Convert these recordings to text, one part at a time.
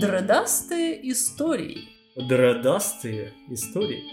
Дредастые истории. Дредастые истории.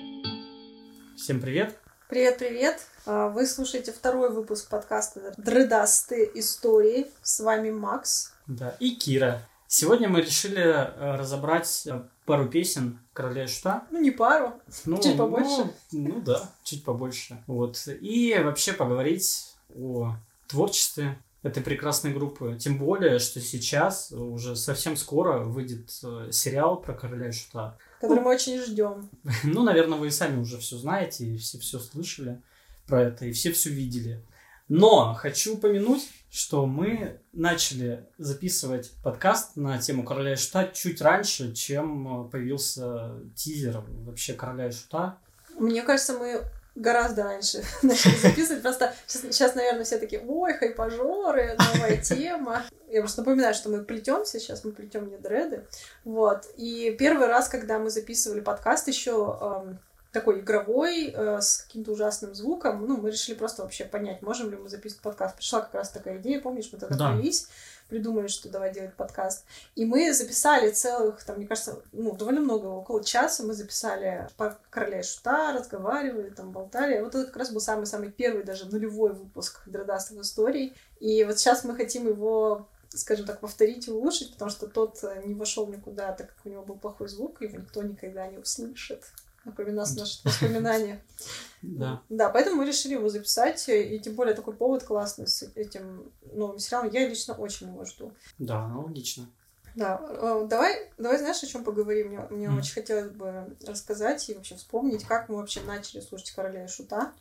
Всем привет! Привет-привет! А, Вы слушаете второй выпуск подкаста «Дредастые истории». С вами Макс. Да, и Кира. Сегодня мы решили э, разобрать э, пару песен Короля Шута. Ну, не пару. Ну, Чуть побольше. Ну, ну да, чуть побольше. Вот. И вообще поговорить о творчестве этой прекрасной группы. Тем более, что сейчас, уже совсем скоро, выйдет э, сериал про Короля и Шута. Который мы очень ждем. Ну, наверное, вы и сами уже все знаете, и все все слышали про это, и все все видели. Но хочу упомянуть, что мы начали записывать подкаст на тему Короля и Шута чуть раньше, чем э, появился тизер вообще Короля и Шута. Мне кажется, мы гораздо раньше начали записывать. Просто сейчас, сейчас, наверное, все такие, ой, хайпажоры, новая тема. Я просто напоминаю, что мы плетемся сейчас, мы плетем не дреды. Вот. И первый раз, когда мы записывали подкаст еще эм, такой игровой, э, с каким-то ужасным звуком, ну, мы решили просто вообще понять, можем ли мы записывать подкаст. Пришла как раз такая идея, помнишь, мы тогда Да. повелись, придумали, что давай делать подкаст. И мы записали целых, там, мне кажется, ну, довольно много, около часа мы записали по Короля и Шута, разговаривали, там, болтали. Вот это как раз был самый-самый первый, даже нулевой выпуск Дредастых историй. И вот сейчас мы хотим его скажем так, повторить и улучшить, потому что тот э, не вошел никуда, так как у него был плохой звук, его никто никогда не услышит. Напоминаю наши воспоминания. Да. Да, поэтому мы решили его записать, и тем более такой повод классный с этим новым сериалом. Я лично очень его жду. Да, аналогично. Да, э, давай, давай знаешь, о чем поговорим? Мне, мне Мгм. очень хотелось бы рассказать и вообще вспомнить, как мы вообще начали слушать Короля и Шута.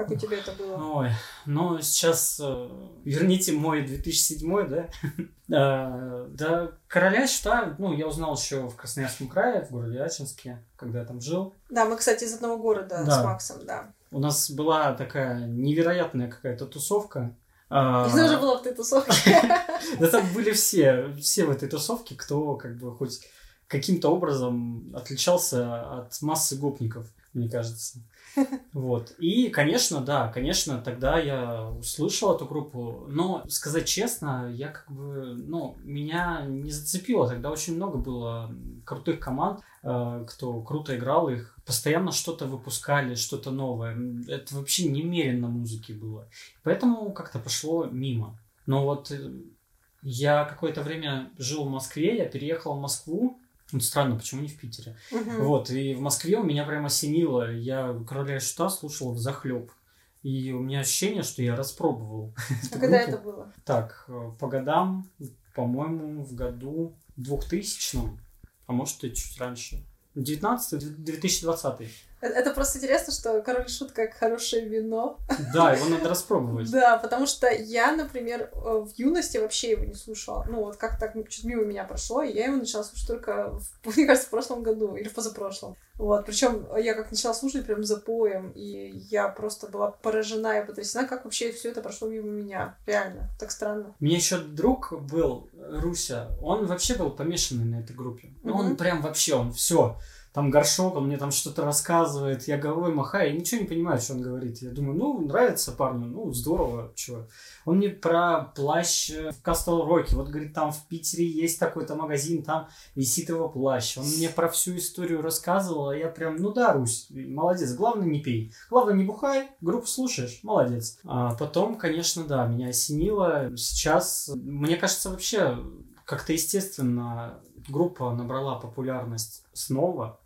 Как у тебя это было? Ой, ну сейчас э, верните мой 2007, да? Да, Короля Шута, ну, я узнал еще в Красноярском крае, в городе Ачинске, когда я там жил. Да, мы, кстати, из одного города Да. с Максом, да. У нас была такая невероятная какая-то тусовка. А, И тоже была в той тусовке. Да там были все, все в этой тусовке, кто как бы хоть каким-то образом отличался от массы гопников, мне кажется. Вот. И, конечно, да, конечно, тогда я услышал эту группу, но, сказать честно, я как бы, ну, меня не зацепило. Тогда очень много было крутых команд, э, кто круто играл их, постоянно что-то выпускали, что-то новое. Это вообще немерено музыки было. Поэтому как-то пошло мимо. Но вот э, я какое-то время жил в Москве, я переехал в Москву. Вот странно, почему не в Питере? Мгм. Вот, и в Москве у меня прям осенило. Я Короля Шута слушал в захлеб. И у меня ощущение, что я распробовал. А когда это было? Так, э, по годам, по-моему, в году 2000 а может и чуть раньше. 19 2020 Э- Это просто интересно, что Король Шут как хорошее вино. Да, его надо распробовать. Да, потому что я, например, э, в юности вообще его не слушала. Ну, вот как так чуть мимо меня прошло, и я его начала слушать только, в- мне кажется, в прошлом году или в позапрошлом. Вот, причем я как начала слушать прям за поем, и я просто была поражена и потрясена, как вообще все это прошло мимо меня. Реально, так странно. У меня еще друг был, Руся, он вообще был помешанный на этой группе. Ну, Он прям вообще, он все. Там горшок, он мне там что-то рассказывает, я головой махаю, я ничего не понимаю, что он говорит. Я думаю, ну, нравится парню, ну, здорово, чего. Он мне про плащ э, в Кастл Роке, вот говорит, там в Питере есть такой-то магазин, там висит его плащ. Он мне про всю историю рассказывал, а я прям, ну да, Русь, молодец, главное не пей. Главное не бухай, группу слушаешь, молодец. А потом, конечно, да, меня осенило. Сейчас, мне кажется, вообще как-то естественно группа набрала популярность снова.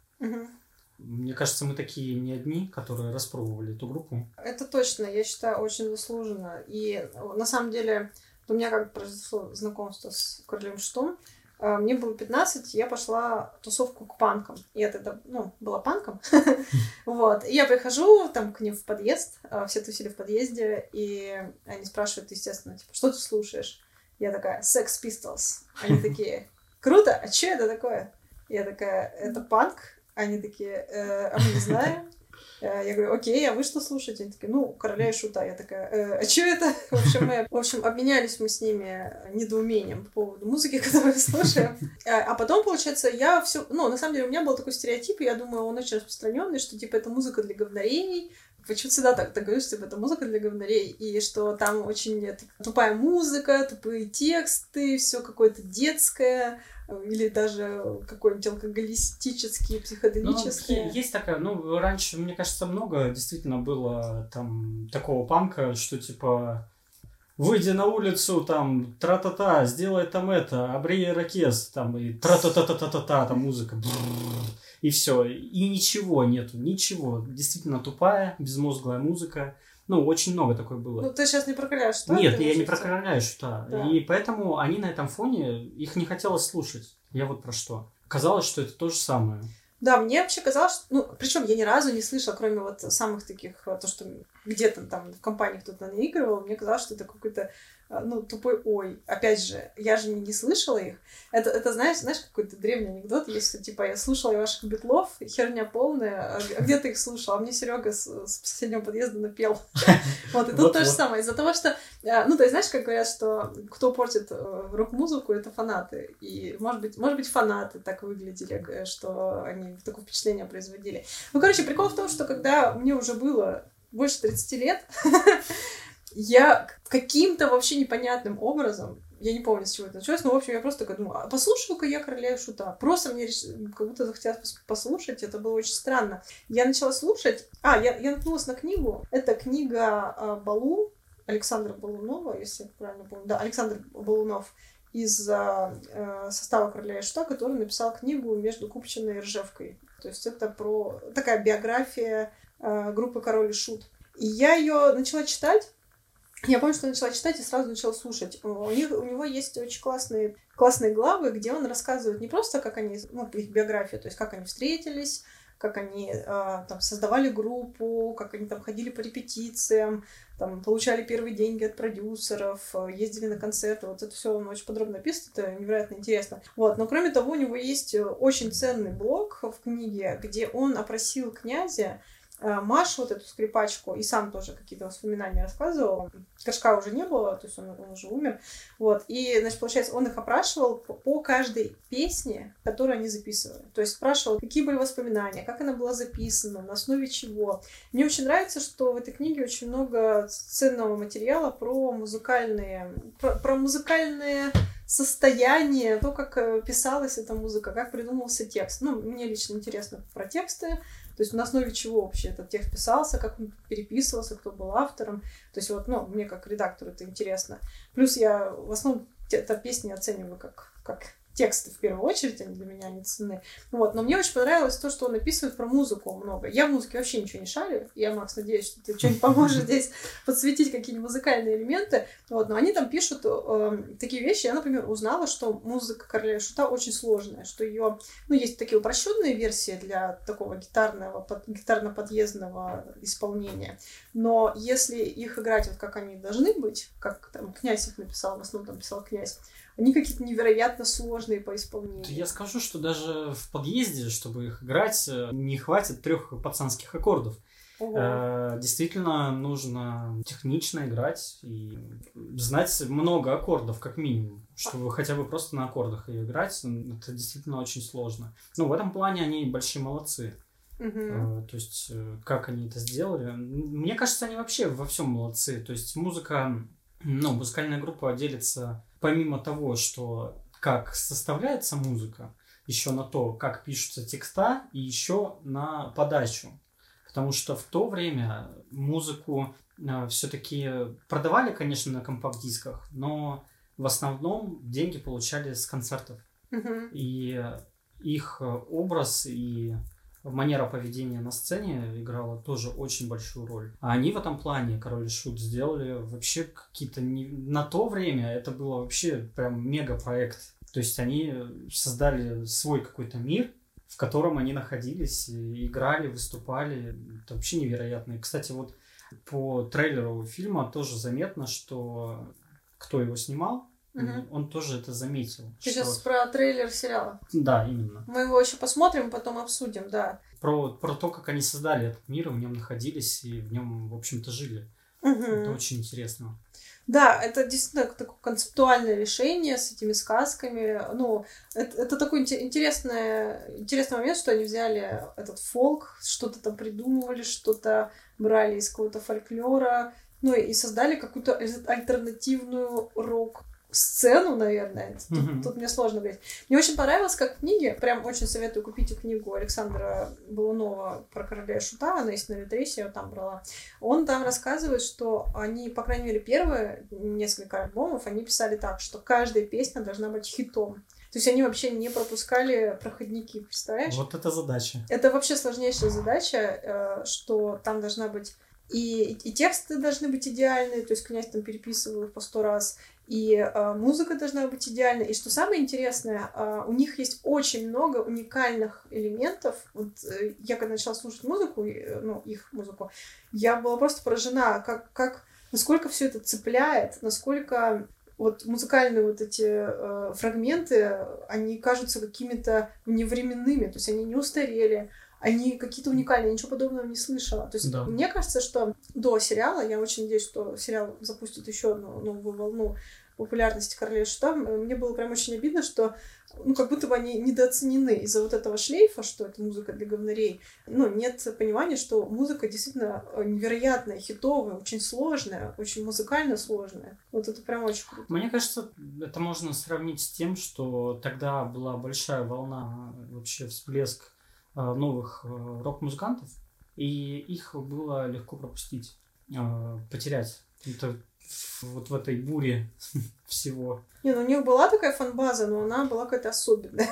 Мне кажется, мы такие не одни, которые распробовали эту группу. Это точно, я считаю, очень заслуженно. И э, на самом деле у меня как произошло знакомство с Королем Штом. Э, Мне было 15, я пошла тусовку к панкам. Я тогда, ну, была панком. Вот. И я прихожу там к ним в подъезд, э, все тусили в подъезде, и они спрашивают, естественно, типа, что ты слушаешь? Я такая, Sex Pistols. Они такие, круто, а что это такое? Я такая, это панк. Они такие, «Э, а мы не знаем. Э, Я говорю, окей, а вы что слушаете? Они такие, ну, Короля и Шута. Я такая, «Э, а что это? В общем, мы, в общем, обменялись мы с ними недоумением по поводу музыки, которую слушаем. А а потом, получается, я все... Ну, на самом деле, у меня был такой стереотип, и я думаю, он очень распространенный, что, типа, это музыка для говнарей, почему всегда так, так говоришь, типа, это музыка для говнарей, и что там очень тупая музыка, тупые тексты, все какое-то детское, или даже какой-нибудь алкоголистический, психоделический. Ну, есть такая, ну, раньше, мне кажется, много действительно было там такого панка, что типа выйди на улицу, там, тра-та-та, сделай там это, обрей ракез, там, и тра-та-та-та-та-та, там музыка, и все, и ничего нету, ничего, действительно тупая, безмозглая музыка, ну, очень много такой было. Ну, ты сейчас не про короля шута? Нет, я не про короля шута. Да. И поэтому они на этом фоне, их не хотелось слушать. Я вот про что. Казалось, что это то же самое. Да, мне вообще казалось, что... Ну, причем я ни разу не слышала, кроме вот самых таких, то, что где-то там в компании кто-то наигрывал, мне казалось, что это какой-то ну, тупой ой. Опять же, я же не, слышала их. Это, это знаешь, знаешь, какой-то древний анекдот есть, типа, я слушала ваших битлов, херня полная, а, а где ты их слушал? А мне Серега с, с соседнего подъезда напел. Вот, и тут то же самое. Из-за того, что, ну, то есть, знаешь, как говорят, что кто портит э, рок-музыку, это фанаты. И, может быть, может быть, фанаты так выглядели, э, что они такое впечатление производили. Ну, короче, прикол в том, что когда мне уже было больше 30 лет, я каким-то вообще непонятным образом, я не помню, с чего это началось, но, в общем, я просто такая думаю, а послушаю-ка я «Короля Шута». Просто мне как будто захотелось послушать, это было очень странно. Я начала слушать, а, я, я наткнулась на книгу, это книга э, Балу, Александра Балунова, если я правильно помню, да, Александр Балунов из э, состава «Короля Шута», который написал книгу «Между Купчиной и Ржевкой». То есть это про такая биография э, группы «Король и Шут». И я ее начала читать, я помню, что начала читать и сразу начала слушать. У, них, у него есть очень классные, классные главы, где он рассказывает не просто, как они, ну, их биографию, то есть как они встретились, как они э, там создавали группу, как они там ходили по репетициям, там получали первые деньги от продюсеров, ездили на концерты. Вот это все он очень подробно описывает, это невероятно интересно. Вот, но кроме того, у него есть очень ценный блог в книге, где он опросил князя Э, Машу, вот эту скрипачку, и сам тоже какие-то воспоминания рассказывал. Кашка уже не было, то есть он, он уже умер. Вот. И, значит, получается, он их опрашивал по, по каждой песне, которую они записывали. То есть спрашивал, какие были воспоминания, как она была записана, на основе чего. Мне очень нравится, что в этой книге очень много ценного материала про музыкальные, про, про музыкальные состояние, то, как э, писалась эта музыка, как придумывался текст. Ну, мне лично интересно про тексты, то есть на основе чего вообще этот текст писался, как он переписывался, кто был автором. То есть вот, ну, мне как редактору это интересно. Плюс я в основном это песни оцениваю как, как тексты в первую очередь, они для меня не ценны. Вот. Но мне очень понравилось то, что он описывает про музыку много. Я в музыке вообще ничего не шарю. Я, Макс, надеюсь, что ты что-нибудь поможешь здесь подсветить какие-нибудь музыкальные элементы. Вот. Но они там пишут э, такие вещи. Я, например, узнала, что музыка Короля Шута очень сложная, что ее, ну, есть такие упрощенные версии для такого гитарного, под, гитарно-подъездного исполнения. Но если их играть вот как они должны быть, как там князь их написал, в основном там писал князь, они какие-то невероятно сложные по исполнению. Я скажу, что даже в подъезде, чтобы их играть, э, не хватит трех пацанских аккордов. Э, действительно нужно технично играть и знать много аккордов, как минимум, чтобы хотя бы просто на аккордах ее играть. Это действительно очень сложно. Ну, в этом плане они большие молодцы. Uh-huh. То есть, э, как они это сделали? Мне кажется, они вообще во всем молодцы. То есть, музыка, ну, музыкальная группа делится помимо того, что как составляется музыка, еще на то, как пишутся текста, и еще на подачу. Потому что в то время музыку э, все-таки продавали, конечно, на компакт-дисках, но в основном деньги получали с концертов. Uh-huh. И их образ и манера поведения на сцене играла тоже очень большую роль. А они в этом плане, Король и Шут, сделали вообще какие-то... Не... На то время это было вообще прям мега-проект. То есть они создали свой какой-то мир, в котором они находились, играли, выступали. Это вообще невероятно. И, кстати, вот по трейлеру фильма тоже заметно, что кто его снимал, Угу. Он тоже это заметил. Ты что... сейчас про трейлер сериала? Да, именно. Мы его еще посмотрим, потом обсудим, да. Про, про то, как они создали этот мир, в нем находились и в нем, в общем-то, жили. Угу. Это очень интересно. Да, это действительно такое концептуальное решение с этими сказками. Ну, это, это такой интересный, интересный момент, что они взяли этот фолк, что-то там придумывали, что-то брали из какого-то фольклора, ну и создали какую-то альтернативную рок сцену, наверное. Тут, mm-hmm. тут мне сложно говорить. Мне очень понравилось, как в книге, прям очень советую купить книгу Александра Балунова про короля Шута, она есть на Литресе, я там брала. Он там рассказывает, что они, по крайней мере, первые несколько альбомов, они писали так, что каждая песня должна быть хитом. То есть они вообще не пропускали проходники, представляешь? Вот это задача. Это вообще сложнейшая задача, э, что там должна быть и, и тексты должны быть идеальные, то есть князь там переписывал их по сто раз, и э, музыка должна быть идеальной. И что самое интересное, э, у них есть очень много уникальных элементов. Вот э, я когда начала слушать музыку, э, ну, их музыку, я была просто поражена, как, как насколько все это цепляет, насколько вот музыкальные вот эти э, фрагменты, они кажутся какими-то вневременными, то есть они не устарели, они какие-то уникальные, ничего подобного не слышала. То есть да. мне кажется, что до сериала, я очень надеюсь, что сериал запустит еще одну новую волну популярности Королевы Шута, мне было прям очень обидно, что ну, как будто бы они недооценены из-за вот этого шлейфа, что это музыка для говнарей. Ну, нет понимания, что музыка действительно невероятная, хитовая, очень сложная, очень музыкально сложная. Вот это прям очень круто. Мне кажется, это можно сравнить с тем, что тогда была большая волна, вообще всплеск Э, новых э, рок-музыкантов, и их было легко пропустить, э, потерять. Это вот в этой буре всего. Не, ну у них была такая фанбаза, но она была какая-то особенная.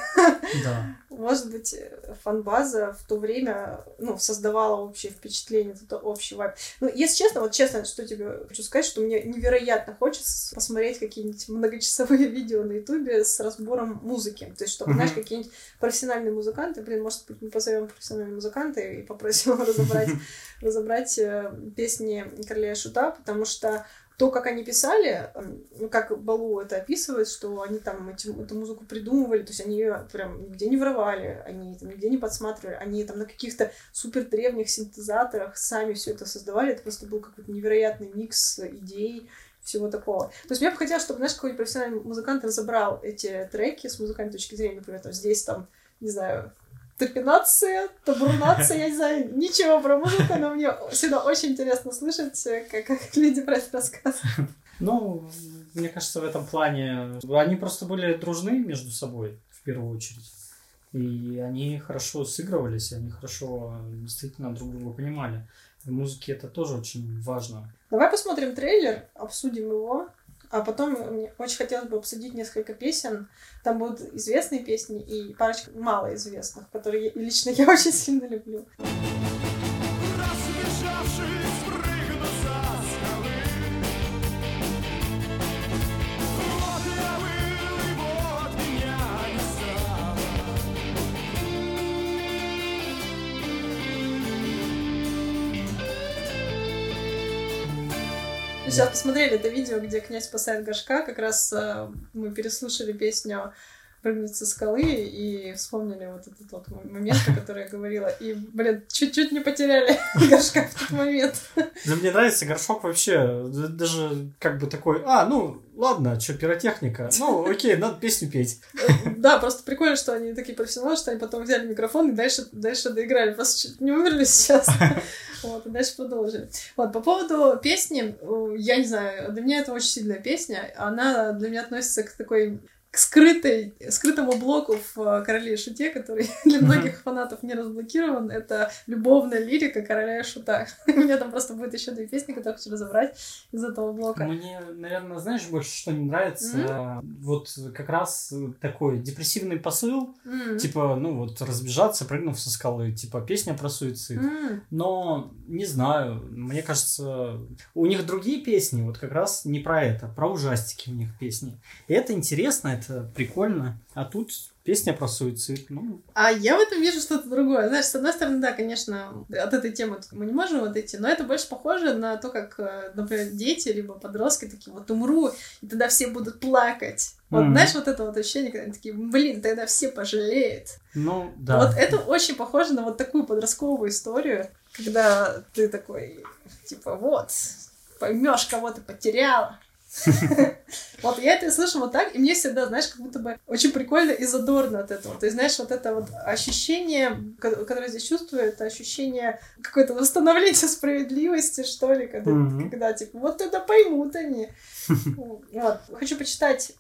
Да. Может быть, фанбаза в то время, ну, создавала общее впечатление, это общий вайб. Ну, если честно, вот честно, что тебе хочу сказать, что мне невероятно хочется посмотреть какие-нибудь многочасовые видео на ютубе с разбором музыки. То есть, чтобы, знаешь, какие-нибудь профессиональные музыканты, блин, может быть, мы позовем профессионального музыканта и попросим разобрать, разобрать э, песни Короля Шута, потому что то, как они писали, ну, как Балу это описывает, что они там эти, эту музыку придумывали, то есть они ее прям нигде не воровали, они там нигде не подсматривали, они там на каких-то супер древних синтезаторах сами все это создавали, это просто был какой-то невероятный микс идей, всего такого. То есть мне бы хотелось, чтобы, знаешь, какой-нибудь профессиональный музыкант разобрал эти треки с музыкальной точки зрения, например, там здесь там, не знаю, топинация, табурнация, я не знаю ничего про музыку, но мне всегда очень интересно слышать, как, как люди про это рассказывают. Ну, мне кажется, в этом плане они просто были дружны между собой, в первую очередь. И они хорошо сыгрывались, они хорошо действительно друг друга понимали. В музыке это тоже очень важно. Давай посмотрим трейлер, обсудим его. А потом мне очень хотелось бы обсудить несколько песен. Там будут известные песни и парочка малоизвестных, которые лично я очень сильно люблю. Сейчас посмотрели это видео, где князь спасает горшка, как раз э, мы переслушали песню прыгнуть со скалы и вспомнили вот этот вот момент, о котором я говорила. И, блин, чуть-чуть не потеряли горшка в тот момент. Да мне нравится горшок вообще. Даже как бы такой, а, ну, ладно, что, пиротехника. Ну, окей, надо песню петь. Да, просто прикольно, что они такие профессионалы, что они потом взяли микрофон и дальше, дальше доиграли. Просто чуть не умерли сейчас. Вот, и дальше продолжили. Вот, по поводу песни, я не знаю, для меня это очень сильная песня. Она для меня относится к такой к скрытой, скрытому блоку в э, «Короле и шуте», который для многих фанатов не разблокирован. Это любовная лирика «Короля и шута». У меня там просто будет еще две песни, которые хочу разобрать из этого блока. Мне, наверное, знаешь, больше что не нравится? Mm-hmm. Вот как раз такой депрессивный посыл, mm-hmm. типа, ну вот, разбежаться, прыгнув со скалы, типа, песня про суицид. Mm-hmm. Но, не знаю, мне кажется, у них другие песни, вот как раз не про это, про ужастики у них песни. И это интересно, это прикольно. А тут песня про суицид. Ну. А я в этом вижу что-то другое. Знаешь, с одной стороны, да, конечно, от этой темы мы не можем вот идти, но это больше похоже на то, как, э, например, дети либо подростки такие, вот умру, и тогда все будут плакать. Вот, mm-hmm. знаешь, вот это вот ощущение, когда они такие, блин, тогда все пожалеют. Ну, да. Вот это очень похоже на вот такую подростковую историю, когда ты такой, типа, вот, поймешь, кого ты потеряла, Вот я это слышу вот так, и мне всегда, знаешь, как будто бы очень прикольно и задорно от этого. То есть, знаешь, вот это вот ощущение, которое здесь чувствую, это ощущение какое-то восстановления справедливости, что ли, когда, mm-hmm. когда типа, вот это поймут они. Вот. Хочу почитать,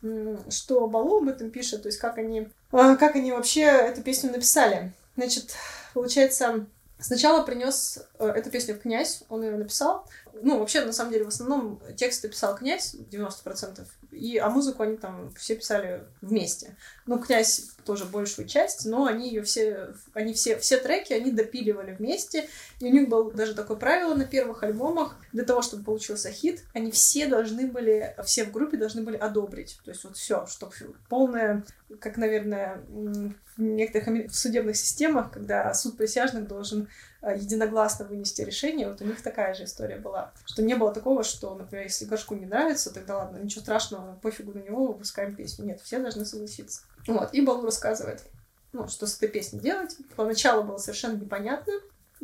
что Балу об этом пишет, то есть как они, а, как они вообще эту песню написали. Значит, получается, сначала принес э, эту песню князь, он ее написал, ну, вообще, на самом деле, в основном тексты писал князь, 90%, и, а музыку они там все писали вместе. Ну, князь тоже большую часть, но они ее все, они все, все треки они допиливали вместе, и у них было даже такое правило на первых альбомах, для того, чтобы получился хит, они все должны были, все в группе должны были одобрить. То есть вот все, чтобы полное, как, наверное, в некоторых судебных системах, когда суд присяжных должен единогласно вынести решение, вот у них такая же история была. Что не было такого, что, например, если Горшку не нравится, тогда ладно, ничего страшного, пофигу на него, выпускаем песню. Нет, все должны согласиться. Вот, и Балу рассказывает, ну, что с этой песней делать. Поначалу было совершенно непонятно,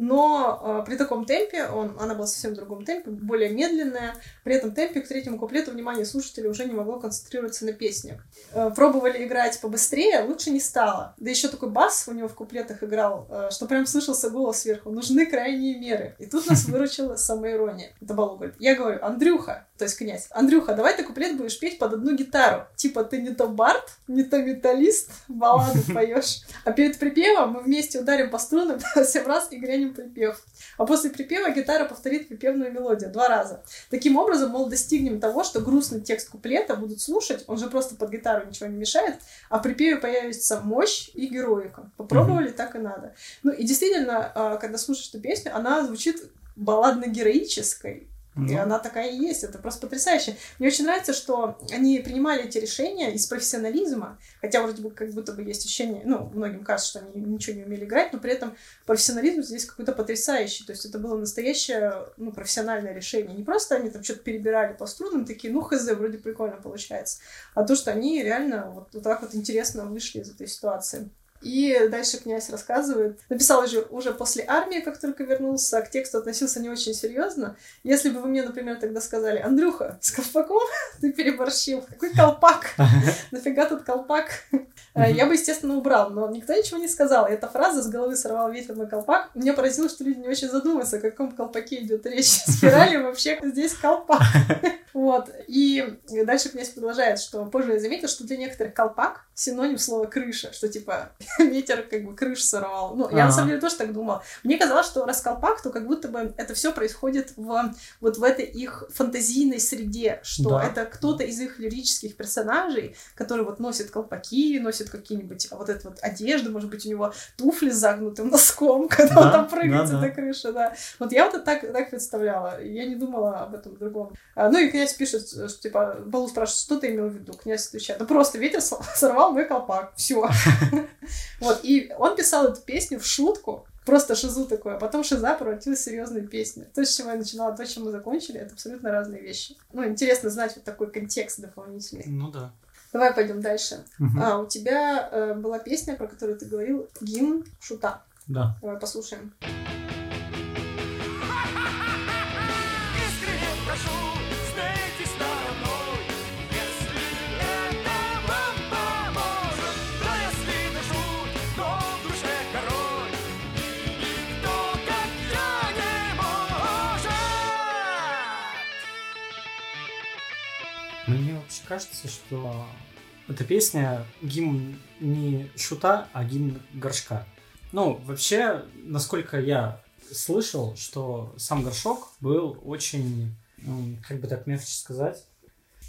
но э, при таком темпе, он, она была совсем в другом темпе, более медленная, при этом темпе к третьему куплету внимание слушателей уже не могло концентрироваться на песне. Э, пробовали играть побыстрее, лучше не стало. Да еще такой бас у него в куплетах играл, э, что прям слышался голос сверху. Нужны крайние меры. И тут нас выручила самоирония. Это Балу говорит. Я говорю, Андрюха, то есть князь, Андрюха, давай ты куплет будешь петь под одну гитару. Типа ты не то бард, не то металлист, балладу поешь. А перед припевом мы вместе ударим по струнам, всем раз и грянем припев. А после припева гитара повторит припевную мелодию два раза. Таким образом, мол, достигнем того, что грустный текст куплета будут слушать, он же просто под гитару ничего не мешает, а в припеве появится мощь и героика. Попробовали, так и надо. Ну и действительно, а, когда слушаешь эту песню, она звучит балладно-героической, и ну. она такая и есть, это просто потрясающе. Мне очень нравится, что они принимали эти решения из профессионализма, хотя вроде бы как будто бы есть ощущение, ну, многим кажется, что они ничего не умели играть, но при этом профессионализм здесь какой-то потрясающий, то есть это было настоящее, ну, профессиональное решение. Не просто они там что-то перебирали по струнам, такие, ну, хз, вроде прикольно получается, а то, что они реально вот, вот так вот интересно вышли из этой ситуации. И дальше князь рассказывает. Написал уже, уже после армии, как только вернулся, к тексту относился не очень серьезно. Если бы вы мне, например, тогда сказали, Андрюха, с колпаком ты переборщил. Какой колпак? Нафига тут колпак? Э, я бы, естественно, убрал, но никто ничего не сказал. Эта фраза «с головы сорвал ветер на колпак» меня поразило, что люди не очень задумываются, о каком колпаке идет речь. Спирали вообще здесь колпак. Вот. И дальше князь продолжает, что позже я заметил, что для некоторых колпак синоним слова крыша, что типа ветер как бы крыш сорвал. Ну, я на самом деле тоже так думала. Мне казалось, что раз колпак, то как будто бы это все происходит в вот в этой их фантазийной среде, что да. это кто-то из их лирических персонажей, который вот носит колпаки, носит какие-нибудь вот эту вот одежду, может быть, у него туфли с загнутым носком, когда да, он там прыгает да, с этой крыши, да. Вот я вот это так, так представляла. Я не думала об этом другом. А, ну и князь пишет, что типа, Балу спрашивает, что ты имел в виду? Князь отвечает, да просто ветер сорвал мой колпак, все. Вот, и он писал эту песню в шутку, просто шизу такое, а потом шиза превратилась в серьезную песню. То, с чего я начинала, то, чем мы закончили, это абсолютно разные вещи. Ну, интересно знать вот такой контекст дополнительный. Ну да. Давай пойдем дальше. Угу. А, у тебя э, была песня, про которую ты говорил, гимн Шута. Да. Давай послушаем. Кажется, что эта песня гимн не шута, а гимн горшка. Ну, вообще, насколько я слышал, что сам горшок был очень, как бы так мягче сказать,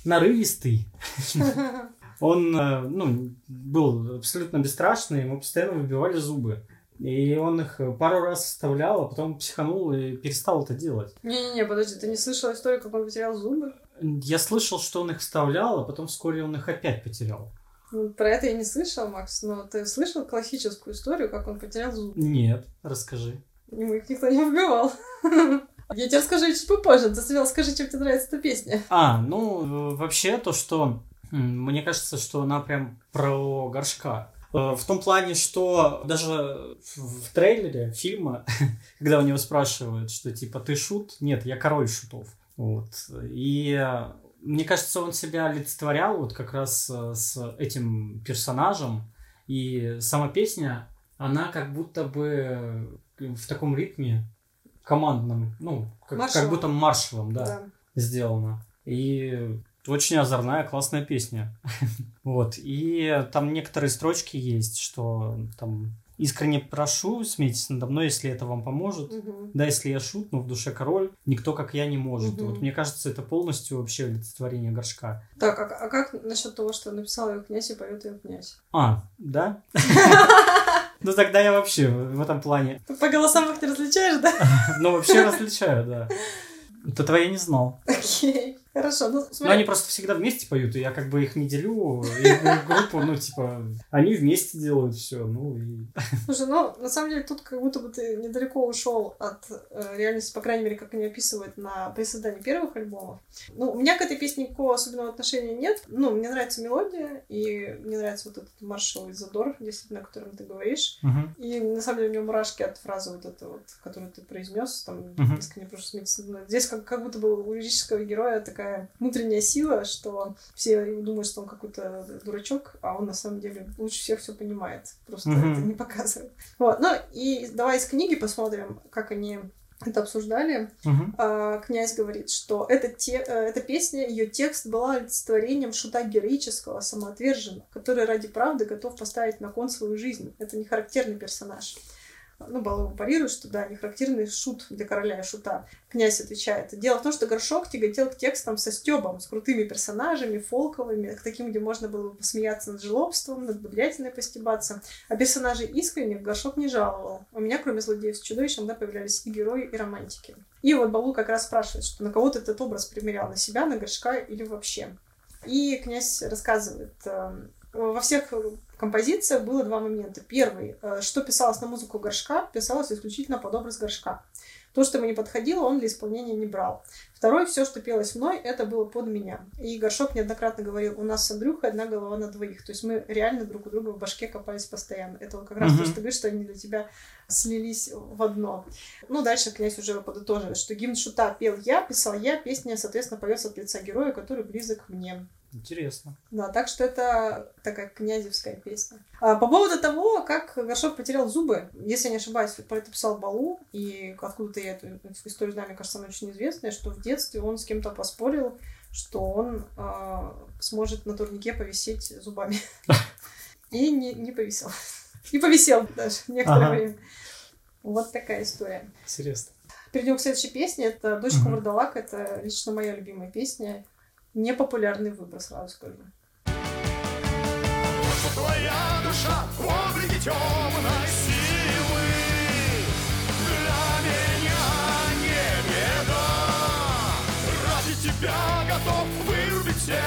нарывистый. Он э, ну, был абсолютно бесстрашный, ему постоянно выбивали зубы. И он их пару раз вставлял, а потом психанул и перестал это делать. Не-не-не, подожди, ты не слышал историю, как он потерял зубы? Я слышал, что он их вставлял, а потом вскоре он их опять потерял. Ну, про это я не слышал, Макс, но ты слышал классическую историю, как он потерял зуб? Нет, расскажи. Ему их никто не убивал. Я тебе расскажу чуть попозже. Ты сначала скажи, чем тебе нравится эта песня. А, ну, вообще то, что... Мне кажется, что она прям про горшка. Э, в том плане, что даже в трейлере фильма, когда у него спрашивают, что типа ты шут, нет, я король шутов. Вот. И мне кажется, он себя олицетворял вот как раз э, с этим персонажем. И сама песня, она как будто бы в таком ритме командном, ну, как, как будто маршевом, да, да, сделана. И очень озорная, классная песня. вот. И там некоторые строчки есть, что там Искренне прошу, смейтесь надо мной, если это вам поможет. Угу. Да, если я шут, но в душе король, никто как я не может. Угу. Вот мне кажется, это полностью вообще олицетворение горшка. Так, а, а как насчет того, что написал ее князь и поет ее князь? А, да? Ну тогда я вообще в этом плане. По голосам их не различаешь, да? Ну вообще различаю, да. Этого я не знал. Окей. Хорошо, ну смотри. Но они просто всегда вместе поют, и я как бы их не делю, их группу, ну, типа, они вместе делают все, ну и... Слушай, ну, на самом деле, тут как будто бы ты недалеко ушел от э, реальности, по крайней мере, как они описывают на при создании первых альбомов. Ну, у меня к этой песне никакого особенного отношения нет. Ну, мне нравится мелодия, и мне нравится вот этот маршал задор, действительно, о котором ты говоришь. Uh-huh. И на самом деле у меня мурашки от фразы вот этой вот, которую ты произнес, там, uh-huh. искренне прошу смеяться. Здесь как, как будто бы у лирического героя такая такая внутренняя сила, что все думают, что он какой-то дурачок, а он на самом деле лучше всех все понимает. Просто mm-hmm. это не показывает. Вот. Ну и давай из книги посмотрим, как они это обсуждали. Uh-huh. А, князь говорит, что эта, те, э, эта песня, ее текст была олицетворением шута героического, самоотверженного, который ради правды готов поставить на кон свою жизнь. Это не характерный персонаж ну, Балова парирует, что да, не характерный шут для короля и шута. Князь отвечает. Дело в том, что Горшок тяготел к текстам со стебом, с крутыми персонажами, фолковыми, к таким, где можно было бы посмеяться над жлобством, над быдлятиной постебаться. А персонажей искренних Горшок не жаловал. У меня, кроме злодеев с чудовищем, да, появлялись и герои, и романтики. И вот Балу как раз спрашивает, что на кого ты этот образ примерял, на себя, на Горшка или вообще. И князь рассказывает, эм, во всех композициях было два момента. Первый, э, что писалось на музыку горшка, писалось исключительно под образ горшка. То, что ему не подходило, он для исполнения не брал. Второй, все, что пелось мной, это было под меня. И Горшок неоднократно говорил, у нас с Андрюхой одна голова на двоих. То есть мы реально друг у друга в башке копались постоянно. Это вот как раз то, что ты говоришь, что они для тебя слились в одно. Ну, дальше князь уже подытоживает, что гимн Шута пел я, писал я, песня, соответственно, поется от лица героя, который близок мне. Интересно. Да, так что это такая князевская песня. А, по поводу того, как Горшок потерял зубы, если я не ошибаюсь, про это писал Балу, и откуда-то я эту историю знаю, мне кажется, она очень известная, что в детстве он с кем-то поспорил, что он э, сможет на турнике повисеть зубами. И не, не повисел. И повисел даже некоторое ага. время. Вот такая история. Интересно. Перейдем к следующей песне. Это «Дочка угу. Вурдалак». Это лично моя любимая песня. Непопулярный выбор, сразу скажу. Твоя душа в облике темной силы Для меня не беда Ради тебя готов вырубить все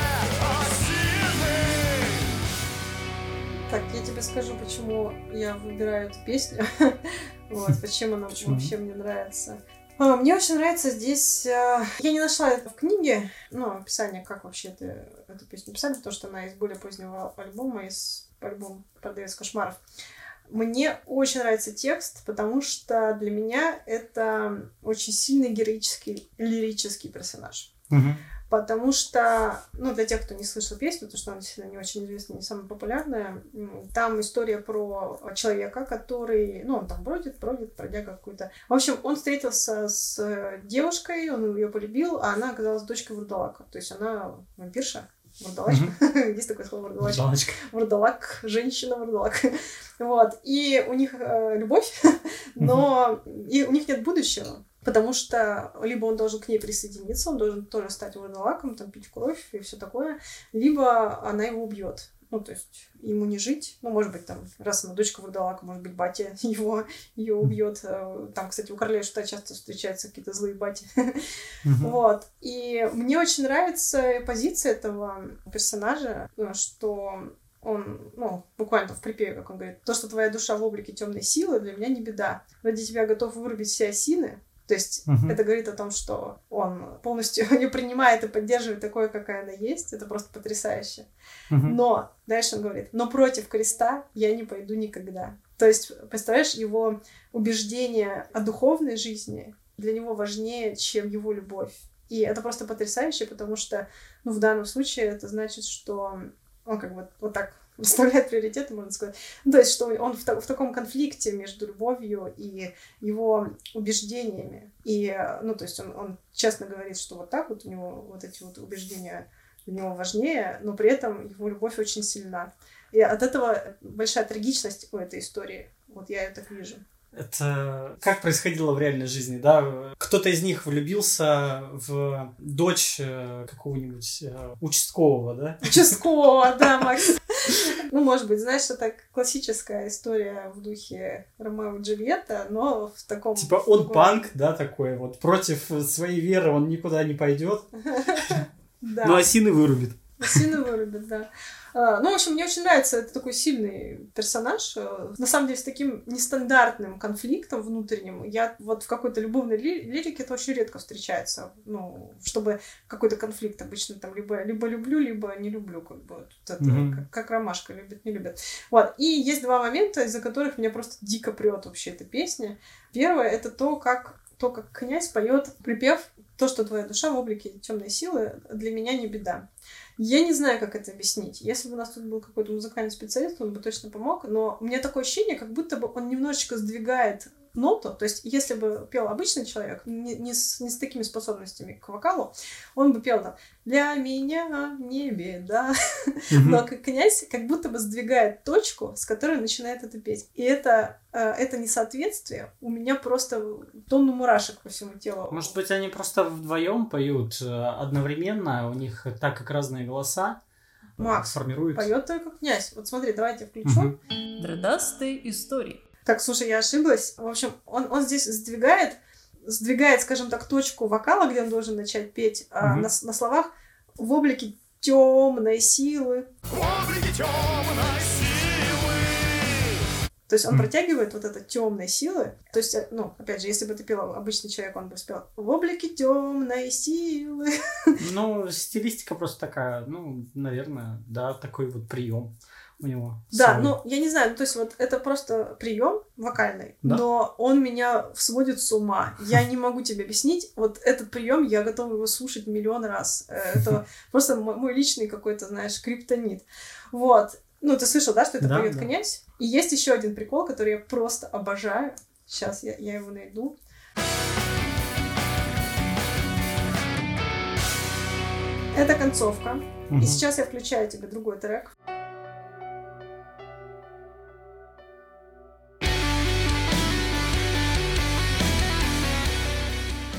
осины Так, я тебе скажу, почему я выбираю эту песню. вот, почему она вообще мне нравится. А, мне очень нравится здесь... Э, я не нашла это в книге, ну, описание, как вообще это, эту песню писали, потому что она из более позднего альбома, из альбома «Продавец кошмаров». Мне очень нравится текст, потому что для меня это очень сильный героический, лирический персонаж. Угу. Потому что, ну, для тех, кто не слышал песню, потому что она действительно не очень известная, не самая популярная, там история про человека, который, ну, он там бродит, бродит, пройдя какую-то... В общем, он встретился с девушкой, он ее полюбил, а она оказалась дочкой вурдалака. То есть она вампирша, вурдалачка. Mm-hmm. Есть такое слово вурдалачка. Вурдалачка. Вурдалак, женщина вурдалак. вот. И у них э, любовь, но mm-hmm. и у них нет будущего. Потому что либо он должен к ней присоединиться, он должен тоже стать вурдалаком, там, пить кровь и все такое, либо она его убьет. Ну, то есть ему не жить. Ну, может быть, там, раз она дочка вурдалака, может быть, батя его ее убьет. Э, там, кстати, у короля что часто встречаются какие-то злые бати. Вот. И мне очень нравится позиция этого персонажа, э, что он, ну, буквально в припеве, как он говорит, то, что твоя душа в облике темной силы, для меня не беда. Ради тебя готов вырубить все осины, то есть uh-huh. это говорит о том, что он полностью не принимает и поддерживает такое, какая она есть. Это просто потрясающе. Uh-huh. Но дальше он говорит, но против креста я не пойду никогда. То есть, представляешь, его убеждение о духовной жизни для него важнее, чем его любовь. И это просто потрясающе, потому что, ну, в данном случае это значит, что он как бы вот так расставляет приоритеты, можно сказать. Ну, то есть, что он в, в таком конфликте между любовью и его убеждениями. И, ну, то есть, он, он честно говорит, что вот так вот у него вот эти вот убеждения для него важнее, но при этом его любовь очень сильна. И от этого большая трагичность у этой истории. Вот я ее так вижу. Это как происходило в реальной жизни, да? Кто-то из них влюбился в дочь э, какого-нибудь э, участкового, да? Участкового, да, Макс. Ну, может быть, знаешь, это классическая история в духе Ромео и Джульетта, но в таком... Типа он панк, да, такой вот, против своей веры он никуда не пойдет. Да. Ну, осины вырубит. Осины вырубит, да. А, ну, в общем, мне очень нравится, это такой сильный персонаж. Э, на самом деле, с таким нестандартным конфликтом внутренним. Я вот в какой-то любовной ли- лирике это очень редко встречается. Ну, чтобы какой-то конфликт обычно там либо, либо люблю, либо не люблю, как бы. Вот это, mm-hmm. как, как ромашка, любят, не любят. Вот. И есть два момента, из-за которых меня просто дико прет вообще эта песня. Первое — это то, как то, как князь поет припев то, что твоя душа в облике темной силы, для меня не беда. Я не знаю, как это объяснить. Если бы у нас тут был какой-то музыкальный специалист, он бы точно помог, но у меня такое ощущение, как будто бы он немножечко сдвигает ноту, то есть если бы пел обычный человек, не, не, с, не с такими способностями к вокалу, он бы пел там «Для меня не беда», но как князь как будто бы сдвигает точку, с которой начинает это петь. И это, э, это несоответствие у меня просто тонну мурашек по всему телу. Может быть, они просто вдвоем поют э, одновременно, у них так как разные голоса, э, Макс формируют... поет только князь. Вот смотри, давайте включу. Дредастые истории. Так, слушай, я ошиблась. В общем, он, он здесь сдвигает, сдвигает, скажем так, точку вокала, где он должен начать петь угу. а, на, на словах в облике темной силы. В облике темной силы. То есть он mm. протягивает вот это темной силы. То есть, э, ну, опять же, если бы ты пел обычный человек, он бы спел в облике темной силы. Ну, стилистика просто такая, ну, наверное, да, такой вот прием у него. Да, свой. ну, я не знаю, ну, то есть вот это просто прием вокальный, да? но он меня сводит с ума. Я не могу тебе объяснить. Вот этот прием, я готова его слушать миллион раз. Э, это просто мой личный какой-то, знаешь, криптонит. Вот. Ну, ты слышал, да, что это да, поет да. князь? И есть еще один прикол, который я просто обожаю. Сейчас я, я его найду. Это концовка. Угу. И сейчас я включаю тебе другой трек.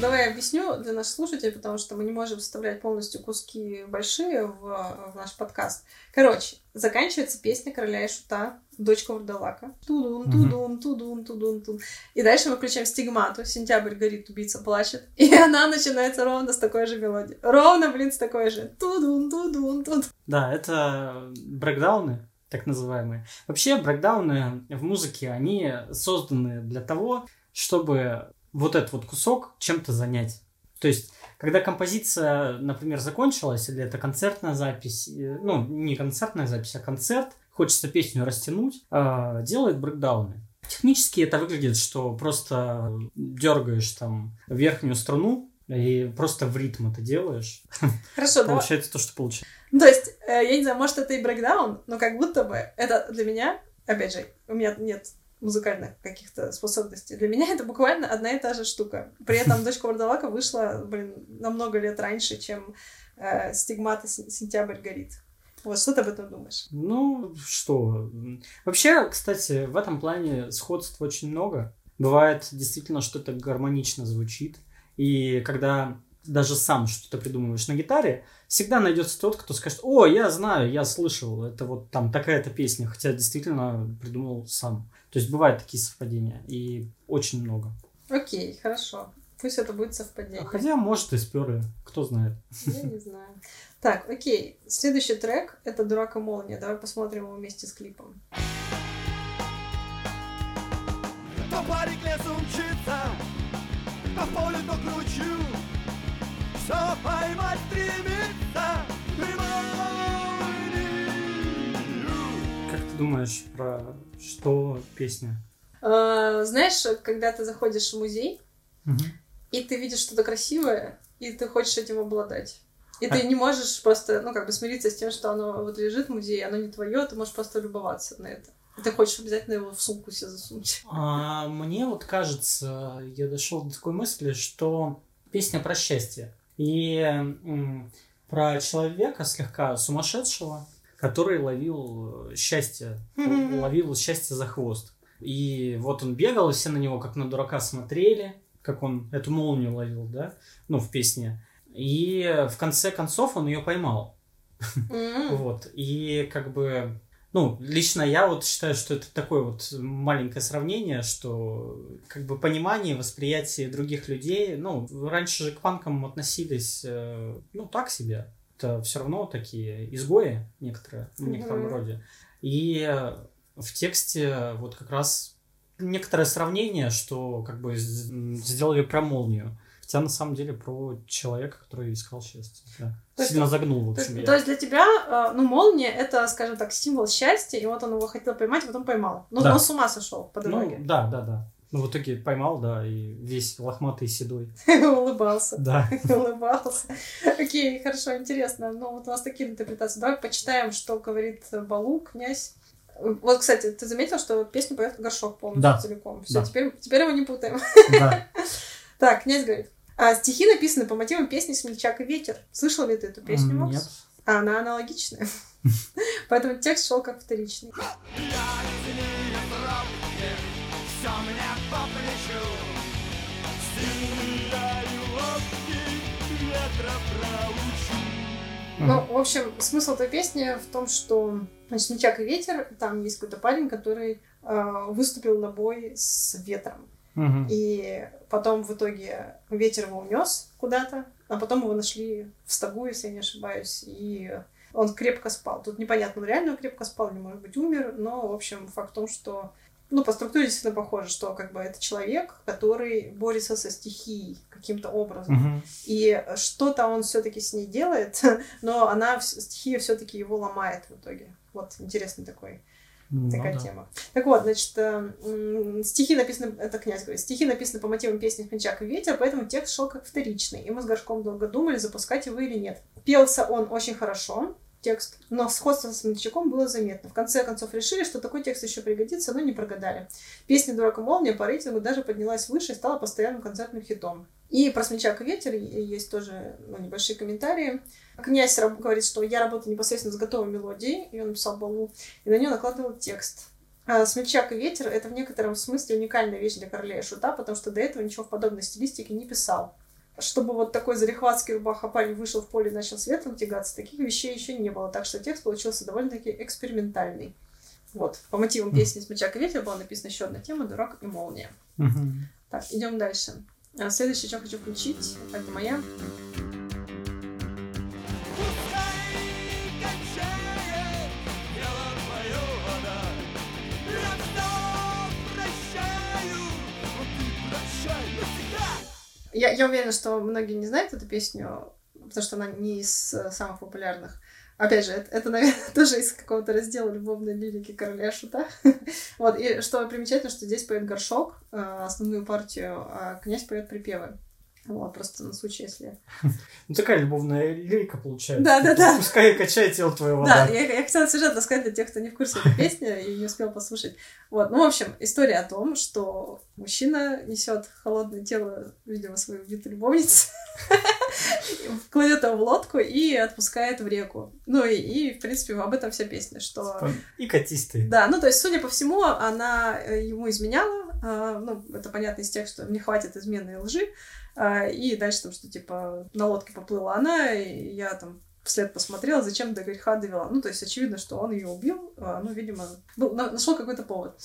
Давай я объясню для наших слушателей, потому что мы не можем вставлять полностью куски большие в, в наш подкаст. Короче, заканчивается песня Короля и Шута, дочка Вурдалака. Тудун, тудун, тудун, тудун, тудун. И дальше мы включаем стигмату. Сентябрь горит, убийца плачет. И она начинается ровно с такой же мелодией. Ровно, блин, с такой же. Тудун, тудун, тудун. Да, это брекдауны, так называемые. Вообще, брекдауны в музыке, они созданы для того, чтобы вот этот вот кусок чем-то занять. То есть, когда композиция, например, закончилась, или это концертная запись, э, ну, не концертная запись, а концерт, хочется песню растянуть, э, делает брейкдауны. Технически это выглядит, что просто дергаешь там верхнюю струну и просто в ритм это делаешь. Хорошо, Получается то, что получается. То есть, э, я не знаю, может, это и брейкдаун, но как будто бы это для меня, опять же, у меня нет музыкальных каких-то способностей. Для меня это буквально одна и та же штука. При этом «Дочка Вардалака» вышла, блин, на много лет раньше, чем э, «Стигмата. Сентябрь горит». Вот, что ты об этом думаешь? Ну, что? Вообще, кстати, в этом плане сходств очень много. Бывает действительно что-то гармонично звучит. И когда даже сам что-то придумываешь на гитаре, всегда найдется тот, кто скажет, о, я знаю, я слышал, это вот там такая-то песня, хотя действительно придумал сам. То есть бывают такие совпадения, и очень много. Окей, хорошо. Пусть это будет совпадение. Хотя, может, и сперли, кто знает. Я не знаю. Так, окей. Следующий трек — это «Дурак и молния». Давай посмотрим его вместе с клипом. То парик лесу мчится, по полю то кручу, все поймать стремится, Как ты думаешь про что песня? А, знаешь, когда ты заходишь в музей, угу. и ты видишь что-то красивое, и ты хочешь этим обладать. И А- ты не можешь просто, ну, как бы смириться с тем, что оно вот лежит в музее, оно не твое, ты можешь просто любоваться на это. И ты хочешь обязательно его в сумку себе засунуть. А, мне вот кажется, я дошел до такой мысли, что песня про счастье. И м, про человека слегка сумасшедшего, который ловил э, счастье, ловил счастье за хвост. И вот он бегал, и все на него как на дурака смотрели, как он эту молнию ловил, да, ну, в песне. И в конце концов он ее поймал. Вот. И как бы, ну, лично я вот считаю, что это такое вот маленькое сравнение, что как бы понимание, восприятие других людей, ну, раньше же к панкам относились, э, ну, так себе. Это все равно такие изгои некоторые, в некотором Мгм. роде. И э, в тексте вот как раз некоторое сравнение, что как бы сделали про молнию. Хотя на самом деле про человека, который искал счастье. Да. То есть- Сильно загнул, в То, общем, я. то есть для тебя, э, ну, молния это, скажем так, символ счастья, и вот он его хотел поймать, а потом поймал. Ну, Да. он с ума сошел по Ну, дороге. да, да, да. Ну, в итоге поймал, да, и весь лохматый седой. Улыбался. Да. улыбался. Окей, хорошо, интересно. Ну, вот у нас такие интерпретации. Давай почитаем, что говорит Балу, князь. Вот, кстати, ты заметил, что песню поет горшок полностью Да. целиком. Все, Да. теперь, теперь его не путаем. Да. Так, князь говорит. А, стихи написаны по мотивам песни «Смельчак и ветер». Слышал ли ты эту песню, Макс? Нет. А, она аналогичная. Поэтому текст шел как вторичный. Ну, в общем, смысл этой песни в том, что значит, «Смельчак и ветер», там есть какой-то парень, который э, выступил на бой с ветром. И потом в итоге ветер его унес куда-то, а потом его нашли в стогу, если я не ошибаюсь, и он крепко спал. Тут непонятно, он реально крепко спал или, может быть, умер, но, в общем, факт в том, что ну, по структуре действительно похоже, что как бы это человек, который борется со стихией каким-то образом. Мгм. И что-то он все-таки с ней делает, но она, стихия все-таки его ломает в итоге. Вот интересный такой Ну такая да. тема. Так вот, значит, э, стихи написаны, это князь говорит, стихи написаны по мотивам песни «Смельчак и ветер», поэтому текст шел как вторичный, и мы с Горшком долго думали, запускать его или нет. Пелся он очень хорошо, текст, но сходство с Смельчаком было заметно. В конце концов решили, что такой текст еще пригодится, но не прогадали. Песня «Дурак и молния» по рейтингу даже поднялась выше и стала постоянным концертным хитом. И про «Смельчак и ветер» есть тоже ну, небольшие комментарии. Князь говорит, что я работаю непосредственно с готовой мелодией, и он написал балу, и на нее накладывал текст. А, «Смельчак и ветер» — это в некотором смысле уникальная вещь для короля и шута, потому что до этого ничего в подобной стилистике не писал. Чтобы вот такой зарехватский рубаха парень вышел в поле и начал с ветром тягаться, таких вещей еще не было, так что текст получился довольно-таки экспериментальный. Вот, по мотивам песни «Смельчак и ветер» была написана еще одна тема «Дурак и молния». Так, идем дальше. А, Следующее, что хочу включить, это моя. Я, я уверена, что многие не знают эту песню, потому что она не из э, самых популярных. Опять же, это, это, наверное, тоже из какого-то раздела любовной лирики короля шута. вот, и что примечательно, что здесь поет горшок, э, основную партию, а князь поет припевы. Вот, просто на случай, если... Ну, такая любовная лирика получается. Да, да, да. Пускай качает тело твоего. Да, я, я хотела сюжет рассказать для тех, кто не в курсе этой песни и не успел послушать. Вот, ну, в общем, история о том, что мужчина несет холодное тело, видимо, свою убитую любовницу, кладет его в лодку и отпускает в реку. Ну, и, и, в принципе, об этом вся песня, что... Типа, И катистый. Да, ну то есть, судя по всему, она э, ему изменяла. а, ну, это понятно из тех, что мне хватит измены и лжи. А, и дальше там, что типа на лодке поплыла она, и я там вслед посмотрела, зачем до греха довела. Ну, то есть, очевидно, что он ее убил. а, ну, видимо, был, на- нашел какой-то повод.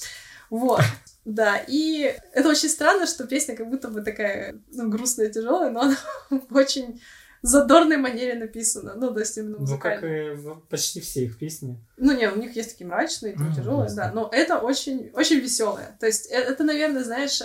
Вот. Да, и это очень странно, что песня как будто бы такая ну, грустная, тяжелая, но она в очень задорной манере написана. Ну, то есть именно Ну, как музыкально. и почти все их песни. Ну, не, у них есть такие мрачные, М, тяжелые, да. Но это очень, очень веселое. То есть, э- это, наверное, знаешь,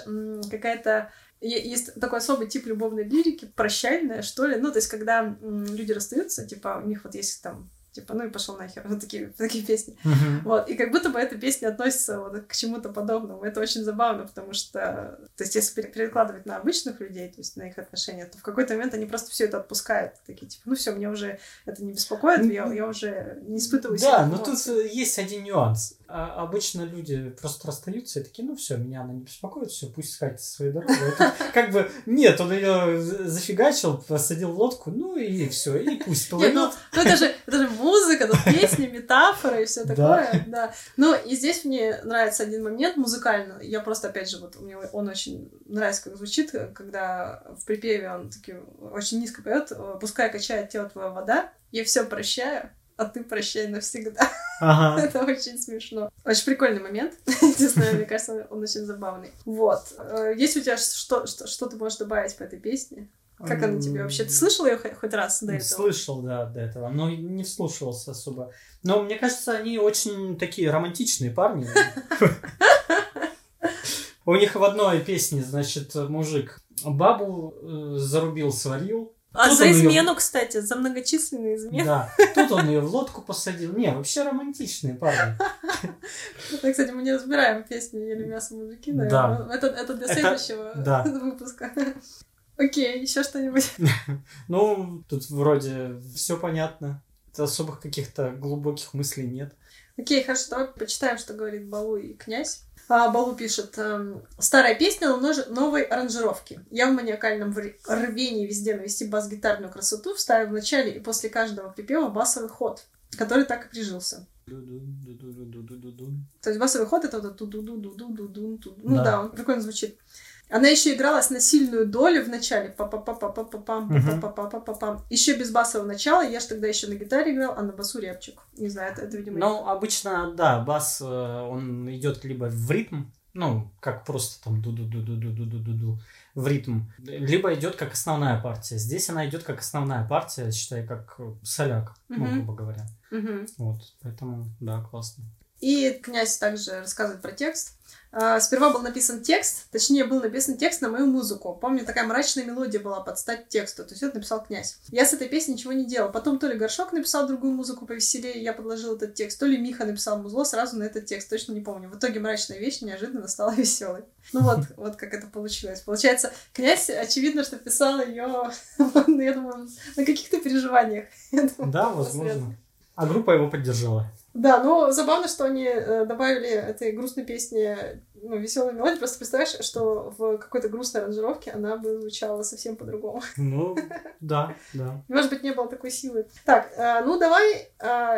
какая-то. Есть такой особый тип любовной лирики, прощальная, что ли. Ну, то есть, когда люди расстаются, типа, у них вот есть там Типа, ну и пошел нахер. Вот такие, такие песни. Мгм. Вот, и как будто бы эта песня относится вот к чему-то подобному. Это очень забавно, потому что, то есть, если пере- перекладывать на обычных людей, то есть на их отношения, то в какой-то момент они просто все это отпускают. Такие, типа, ну все, мне уже это не беспокоит, я, я уже не испытываю Да, но тут эмоций». э, есть один нюанс. А, обычно люди просто расстаются и такие, ну все, меня она не беспокоит, все, пусть скатит своей дорогой. Как бы нет, он ее зафигачил, посадил в лодку, ну и все, и пусть Нет, ну, плывет. ну это же, это же музыка, тут песни, метафоры и все такое, да. Ну, и здесь мне нравится один момент музыкально. Я просто, опять же, вот мне он очень нравится, как звучит, когда в припеве он таки очень низко поет, пускай качает тело твоя вода, я все прощаю, а ты прощай навсегда. Ага. Это очень смешно. Очень прикольный момент. Не знаю, мне кажется, он очень забавный. Вот. Э, Есть у тебя что, что, что ты можешь добавить по этой песне? Как она тебе вообще? Ты слышал ее хоть, раз до этого? Слышал, да, до этого, но не вслушивался особо. Но мне кажется, они очень такие романтичные парни. У них в одной песне, значит, мужик бабу э, зарубил, сварил. А Тут за измену, кстати, за многочисленные измены. Да. Тут он ее в лодку посадил. Не, вообще романтичные парни. Это, кстати, мы не разбираем песню «Ели мясо мужики», Да. наверное. Это, это для следующего да. выпуска. Окей, еще что-нибудь? Ну, тут вроде все понятно. Особых каких-то глубоких мыслей нет. Окей, хорошо, давай почитаем, что говорит Балу и князь. А, Балу пишет, эм, старая песня, но новой аранжировки. Я в маниакальном рвении везде навести бас-гитарную красоту, вставив в начале и после каждого припева басовый ход, который так и прижился. То есть басовый ход это вот это ту-ду-ду-ду-ду-ду-ду. Ну Да. да, он прикольно звучит. Она еще игралась на сильную долю в начале. па па па па па па пам Мгм. па па па па пам Еще без басового начала. Я ж тогда еще на гитаре играл, а на басу рябчик. Не знаю, это, это видимо... Ну, обычно, да, бас, э, он идет либо в ритм, ну, как просто там ду-ду-ду-ду-ду-ду-ду-ду в ритм, либо идет как основная партия. Здесь она идет как основная партия, считай, как соляк, ну, Мгм. грубо говоря. Вот, поэтому, да, классно. И князь также рассказывает про текст. А, Сперва был написан текст, точнее, был написан текст на мою музыку. Помню, такая мрачная мелодия была под стать тексту. То есть это написал князь. Я с этой песней ничего не делал. Потом то ли Горшок написал другую музыку повеселее, я подложил этот текст, то ли Миха написал музло сразу на этот текст. Точно не помню. В итоге мрачная вещь неожиданно стала веселой. Ну вот, вот как это получилось. Получается, князь, очевидно, что писал ее, я думаю, на каких-то переживаниях. Да, возможно. А группа его поддержала. Да, ну забавно, что они э, добавили этой грустной песне ну, веселую мелодию. Просто представляешь, что в какой-то грустной аранжировке она бы звучала совсем по-другому. Ну, да, да. Может быть, не было такой силы. Так, э, ну давай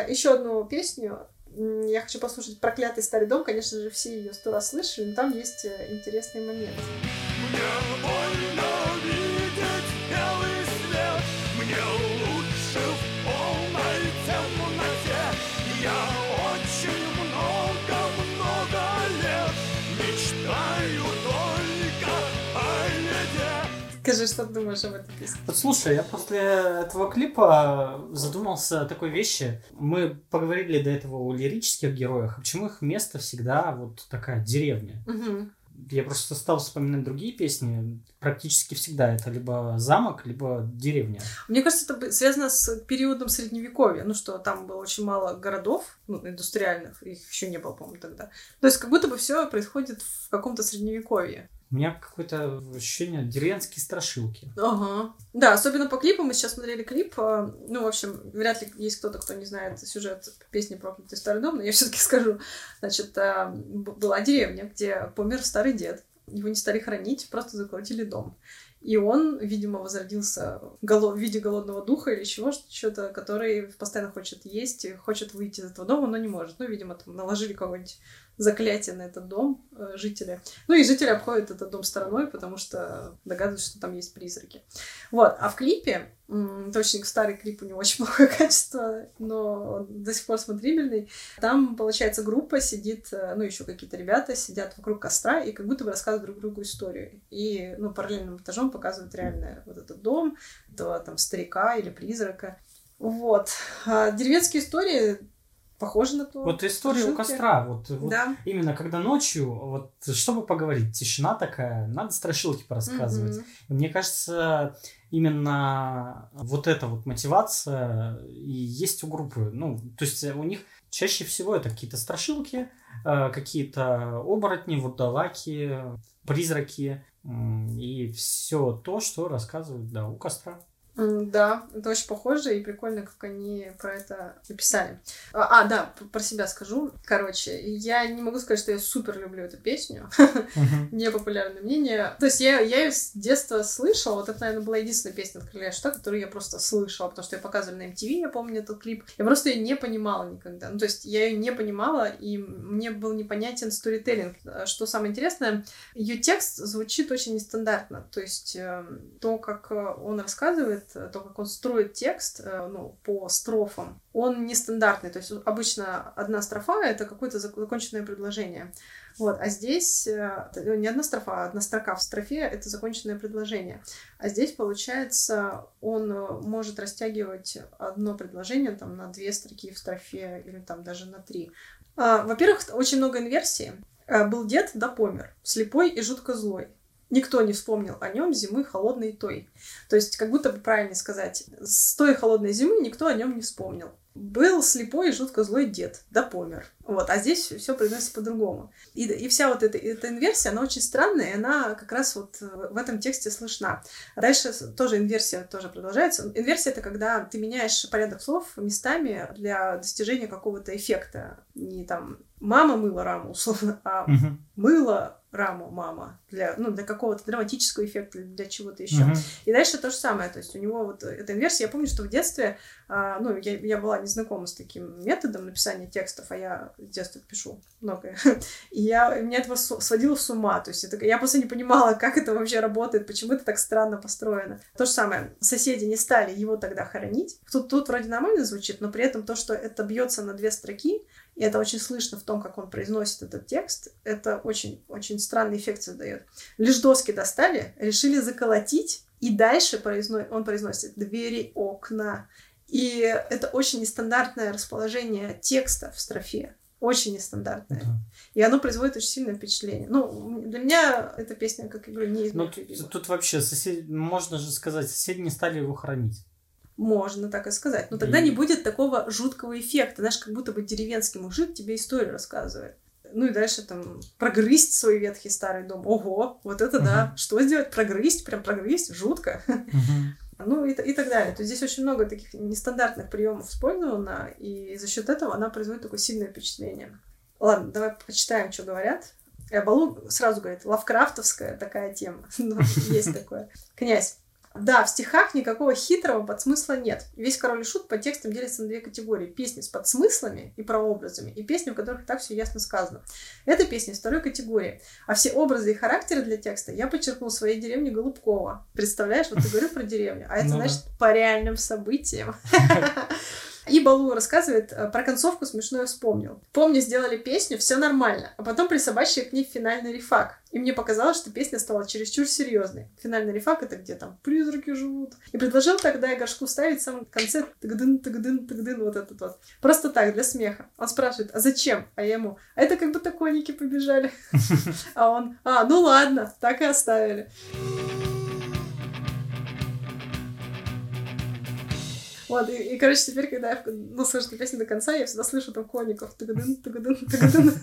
еще одну песню. Я хочу послушать «Проклятый старый дом». Конечно же, все ее сто раз слышали, но там есть э, интересный момент. Мне больно видеть белый свет, мне Скажи, что ты думаешь об этой песне? Вот слушай, я после этого клипа задумался о такой вещи. Мы поговорили до этого о лирических героях, а почему их место всегда вот такая деревня? Мгм. Я просто стал вспоминать другие песни. Практически всегда это либо замок, либо деревня. Мне кажется, это связано с периодом средневековья. Ну что, там было очень мало городов, ну, индустриальных, их еще не было, по-моему, тогда. То есть, как будто бы все происходит в каком-то средневековье. У меня какое-то ощущение деревенские страшилки. Ага. Да, особенно по клипу. Мы сейчас смотрели клип. а, Ну, в общем, вряд ли есть кто-то, кто не знает сюжет песни «Проклятый старый дом», но я все-таки скажу. Значит, а, была деревня, где помер старый дед. Его не стали хранить, просто заколотили дом. И он, видимо, возродился в виде голодного духа или чего, что-то, который постоянно хочет есть, хочет выйти из этого дома, но не может. Ну, видимо, там наложили какое-нибудь заклятие на этот дом э, жители. Ну и жители обходят этот дом стороной, потому что догадываются, что там есть призраки. Вот, а в клипе, м, очень старый клип, у него очень плохое качество, но он до сих пор смотрибельный. Там, получается, группа сидит, э, ну, еще какие-то ребята сидят вокруг костра и как будто бы рассказывают друг другу историю. И, ну, параллельным этажом показывают реально вот этот дом, этого там старика или призрака. Вот. А деревенские истории похожи на то. Вот история у костра. Вот, вот Да. именно когда ночью, вот чтобы поговорить, тишина такая, надо страшилки порассказывать. И Мне кажется, именно вот эта вот мотивация и есть у группы. Ну, то есть у них чаще всего это какие-то страшилки, э, какие-то оборотни, вурдалаки, призраки и все то, что рассказывают, да, у костра. Да, это очень похоже и прикольно, как они про это написали. А, а, да, про себя скажу. Короче, я не могу сказать, что я супер люблю эту песню. Непопулярное мнение. То есть я, я ее с детства слышала. Вот это, наверное, была единственная песня от Короля Шута, которую я просто слышала, потому что ее показывали на MTV, я помню этот клип. Я просто ее не понимала никогда. Ну, то есть я ее не понимала, и мне был непонятен сторителлинг. А Что самое интересное, ее текст звучит очень нестандартно. То есть э, то, как э, он рассказывает, э, то, как он строит текст э, ну, по строфам, он нестандартный. То есть обычно одна строфа — это какое-то зак- законченное предложение. Вот, а здесь э, т- не одна строфа, а одна строка в строфе — это законченное предложение. А здесь, получается, он может растягивать одно предложение там, на две строки в строфе или там даже на три. А, Во-первых, очень много инверсий. Э, Был дед, да помер, слепой и жутко злой. Никто не вспомнил о нем зимы холодной той. То есть, как будто бы правильно сказать, с той холодной зимы никто о нем не вспомнил. Был слепой и жутко злой дед, да помер. Вот, а здесь все произносится по-другому. И, и вся вот эта, эта инверсия, она очень странная, и она как раз вот э, в этом тексте слышна. Дальше тоже инверсия тоже продолжается. Инверсия — это когда ты меняешь порядок слов местами для достижения какого-то эффекта. Не там «мама мыла раму», условно, а Мгм. мыла раму мама для, ну, для какого-то драматического эффекта для чего-то еще. Мгм. И дальше то же самое. То есть у него вот эта инверсия. Я помню, что в детстве, а, ну, я, я была не знакома с таким методом написания текстов, а я с детства пишу многое. И я, меня это сводило с ума. То есть это, я просто не понимала, как это вообще работает, почему это так странно построено. То же самое. Соседи не стали его тогда хоронить. Тут, тут вроде нормально звучит, но при этом то, что это бьется на две строки, и это очень слышно в том, как он произносит этот текст, это очень-очень странный эффект создает. Лишь доски достали, решили заколотить, и дальше произно- он произносит двери, окна. И это очень нестандартное расположение текста в строфе. Очень нестандартное. Да. И оно производит очень сильное впечатление. Ну, для меня эта песня, как я говорю, не из Ну, тут, тут вообще сосед... можно же сказать, соседи не стали его хоронить. Можно так и сказать. Но тогда И- не будет такого жуткого эффекта. Знаешь, как будто бы деревенский мужик тебе историю рассказывает. Ну и дальше там прогрызть свой ветхий старый дом. Ого, вот это да. Что сделать? Прогрызть, прям прогрызть, жутко. Мгм. Ну и, и так далее. То есть здесь очень много таких нестандартных приемов использовано, и за счет этого она производит такое сильное впечатление. Ладно, давай почитаем, что говорят. Э, Балу сразу говорит, лавкрафтовская такая тема. Ну, Есть такое. Князь. Да, в стихах никакого хитрого подсмысла нет. Весь король и шут по текстам делится на две категории. Песни с подсмыслами и прообразами, и песни, в которых так все ясно сказано. Это песни второй категории. А все образы и характеры для текста я подчеркнул в своей деревне Голубкова. Представляешь, вот ты говорю про деревню, а это Ну да. значит по реальным событиям. И Балу рассказывает э, про концовку смешное вспомнил. Помню, сделали песню, все нормально, а потом присобачили к ней финальный рефак. И мне показалось, что песня стала чересчур серьезной. Финальный рефак это где там призраки живут. И предложил тогда я горшку ставить в самом конце тыгдын, тыгдын, тыгдын, вот этот вот. Просто так, для смеха. Он спрашивает, а зачем? А я ему, а это как будто коники побежали. А он, а, ну ладно, так и оставили. Вот, и, и, короче, теперь, когда я ну, слышу эту песню до конца, я всегда слышу там коников. Тыгадын, тыгадын, тыгадын.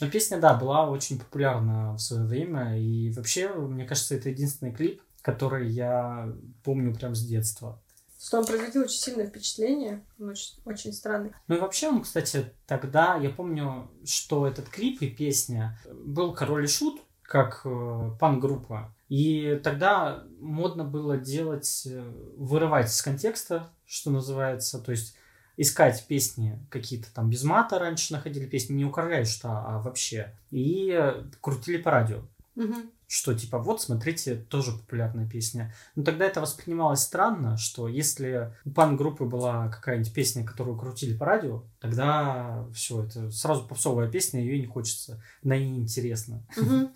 Но песня, да, была очень популярна в свое время. И вообще, мне кажется, это единственный клип, который я помню прям с детства. Что он производил очень сильное впечатление. Он очень, очень странный. Ну и вообще он, кстати, тогда, я помню, что этот клип и песня был Король и Шут, как э, пан-группа. И тогда модно было делать, э, вырывать из контекста, что называется, то есть искать песни какие-то там без мата раньше находили песни, не у Короля и Шута, а вообще. И крутили по радио. Мгм. что типа вот, смотрите, тоже популярная песня. Но тогда это воспринималось странно, что если у пан-группы была какая-нибудь песня, которую крутили по радио, тогда все, это сразу попсовая песня, ее не хочется, она ей неинтересна. Мгм.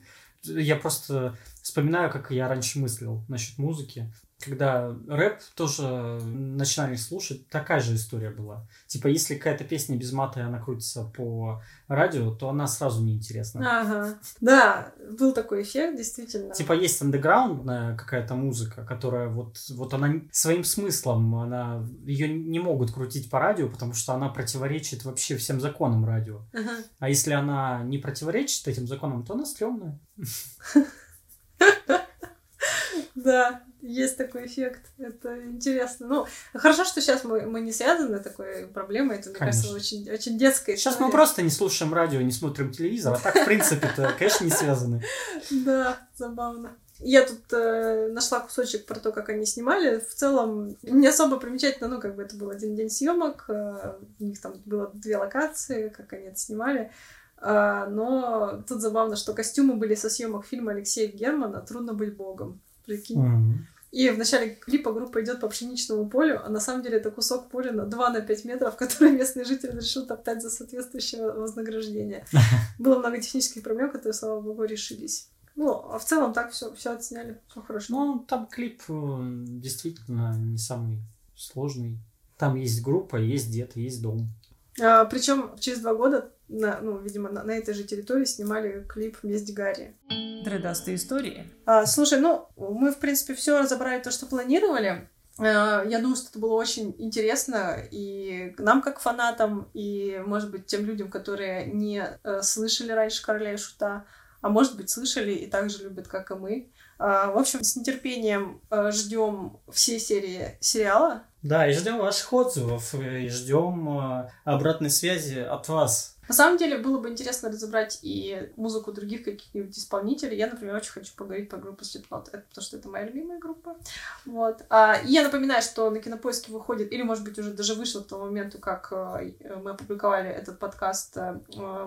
Я просто вспоминаю, как я раньше мыслил насчет музыки, когда рэп тоже начинали слушать, такая же история была. Типа, если какая-то песня без мата, и она крутится по радио, то она сразу неинтересна. Ага. Да, был такой эффект, действительно. Типа есть андеграундная какая-то музыка, которая вот, вот она своим смыслом, она ее не могут крутить по радио, потому что она противоречит вообще всем законам радио. Ага. А если она не противоречит этим законам, то она стрёмная. Да, есть такой эффект. Это интересно. Ну, хорошо, что сейчас мы, мы не связаны такой проблемой. Это, мне кажется, Конечно. очень, очень детская Сейчас история. мы просто не слушаем радио, не смотрим телевизор, а так, в принципе-то, конечно, не связаны. Да, забавно. Я тут э, нашла кусочек про то, как они снимали. В целом, не особо примечательно, ну, как бы это был один день съемок, э, у них там было две локации, как они это снимали. А, но тут забавно, что костюмы были со съемок фильма Алексея Германа «Трудно быть богом». Прикинь. Мгм. И в начале клипа группа идет по пшеничному полю, а на самом деле это кусок поля на 2 на 5 метров, который местный житель решил топтать за соответствующее вознаграждение. Было много технических проблем, которые, слава богу, решились. Ну, а в целом так все, все отсняли, все хорошо. Ну, там клип э, действительно не самый сложный. Там есть группа, есть дед, есть дом. причем через два года, на, ну, видимо, на, на этой же территории снимали клип «Месть Гарри». Дредастые истории. А, слушай, ну, мы, в принципе, все разобрали то, что планировали. А, Я думаю, что это было очень интересно и нам, как фанатам, и, может быть, тем людям, которые не э, слышали раньше «Короля и Шута», а может быть, слышали и так же любят, как и мы. А, В общем, с нетерпением ждем все серии сериала. Да, и ждем ваших отзывов, и ждем э, обратной связи от вас. На самом деле, было бы интересно разобрать и музыку других каких-нибудь исполнителей. Я, например, очень хочу поговорить про группу Slipknot, это потому что это моя любимая группа. Вот. А, и я напоминаю, что на Кинопоиске выходит, или, может быть, уже даже вышло к тому моменту, как э, мы опубликовали этот подкаст, э,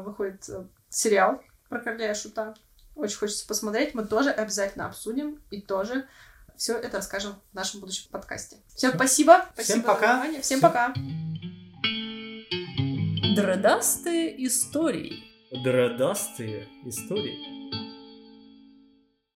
выходит э, сериал про Короля и Шута. Очень хочется посмотреть. Мы тоже обязательно обсудим и тоже все это расскажем в нашем будущем подкасте. Всем спасибо. Всем спасибо пока. За внимание. Всем пока. Дредастые истории. Дредастые истории.